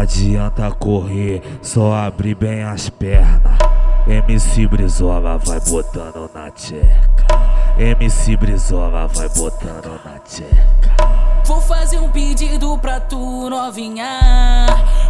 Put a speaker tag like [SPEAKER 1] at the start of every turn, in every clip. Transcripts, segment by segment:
[SPEAKER 1] Adianta correr, só abrir bem as pernas. MC Brizola vai botando na tcheca. MC Brizola vai botando na tcheca.
[SPEAKER 2] Vou fazer um pedido pra tu, novinha.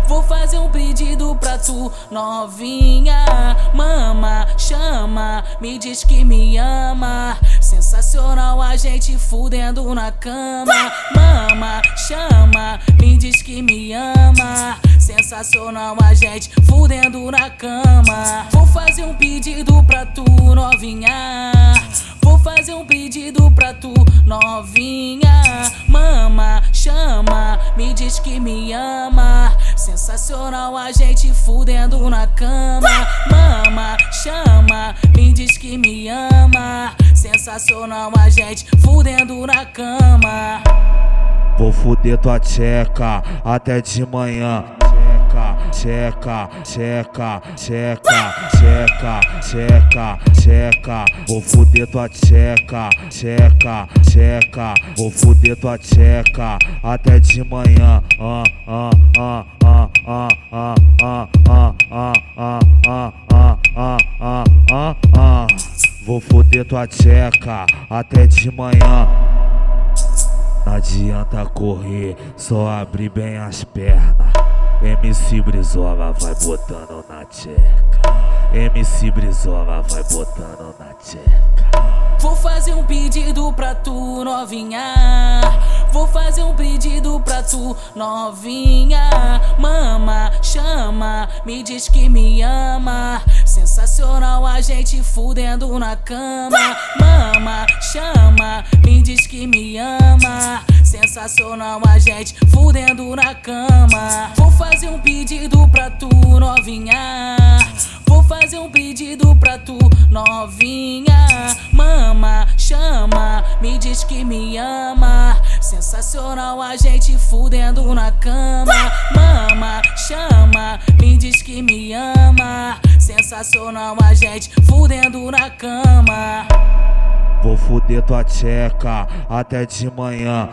[SPEAKER 2] Vou fazer um pedido pra tu, novinha. Mama, chama, me diz que me ama. Sensacional a gente fudendo na cama. Mama, chama, me diz que me ama. Sensacional a gente fudendo na cama. Vou fazer um pedido pra tu, novinha. Vou fazer um pedido pra tu, novinha. Mama, chama, me diz que me ama. Sensacional a gente fudendo na cama. Mama, chama, me diz que me ama. Sensacional a gente fudendo na cama.
[SPEAKER 1] Vou fuder tua tcheca até de manhã. Tcheca, tcheca, tcheca, tcheca, tcheca, tcheca. Vou fuder tua tcheca, tcheca, tcheca. Vou fuder tua tcheca até de manhã. Ah, ah, ah, ah, ah, ah, ah, ah, ah, ah, ah, ah, ah, ah, ah. Vou fuder tua tcheca até de manhã. Não adianta correr, só abrir bem as pernas. MC Brizola vai botando na tcheca. MC Brizola vai botando na tcheca.
[SPEAKER 2] Vou fazer um pedido pra tu, novinha. Vou fazer um pedido pra tu, novinha. Mama, chama, me diz que me ama. Gente fudendo na cama. Mama, chama, me diz que me ama. Sensacional a gente fudendo na cama. Vou fazer um pedido pra tu, novinha. Vou fazer um pedido pra tu, novinha. Mama, chama, me diz que me ama. Sensacional a gente fudendo na cama. Mama, chama, me diz que me ama. Sensacional a gente fudendo na cama.
[SPEAKER 1] Vou fuder tua tcheca até de manhã.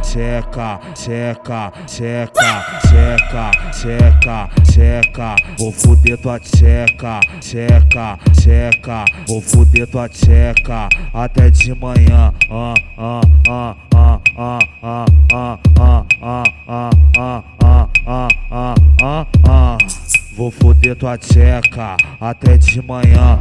[SPEAKER 1] Tcheca, tcheca, tcheca, tcheca, tcheca, tcheca. Vou fuder tua tcheca, tcheca, tcheca. Vou fuder tua tcheca até de manhã. Ah, ah, ah, ah, ah, ah, ah, ah, ah, ah, ah, ah, ah, ah, ah. Vou fuder tua tcheca até de manhã.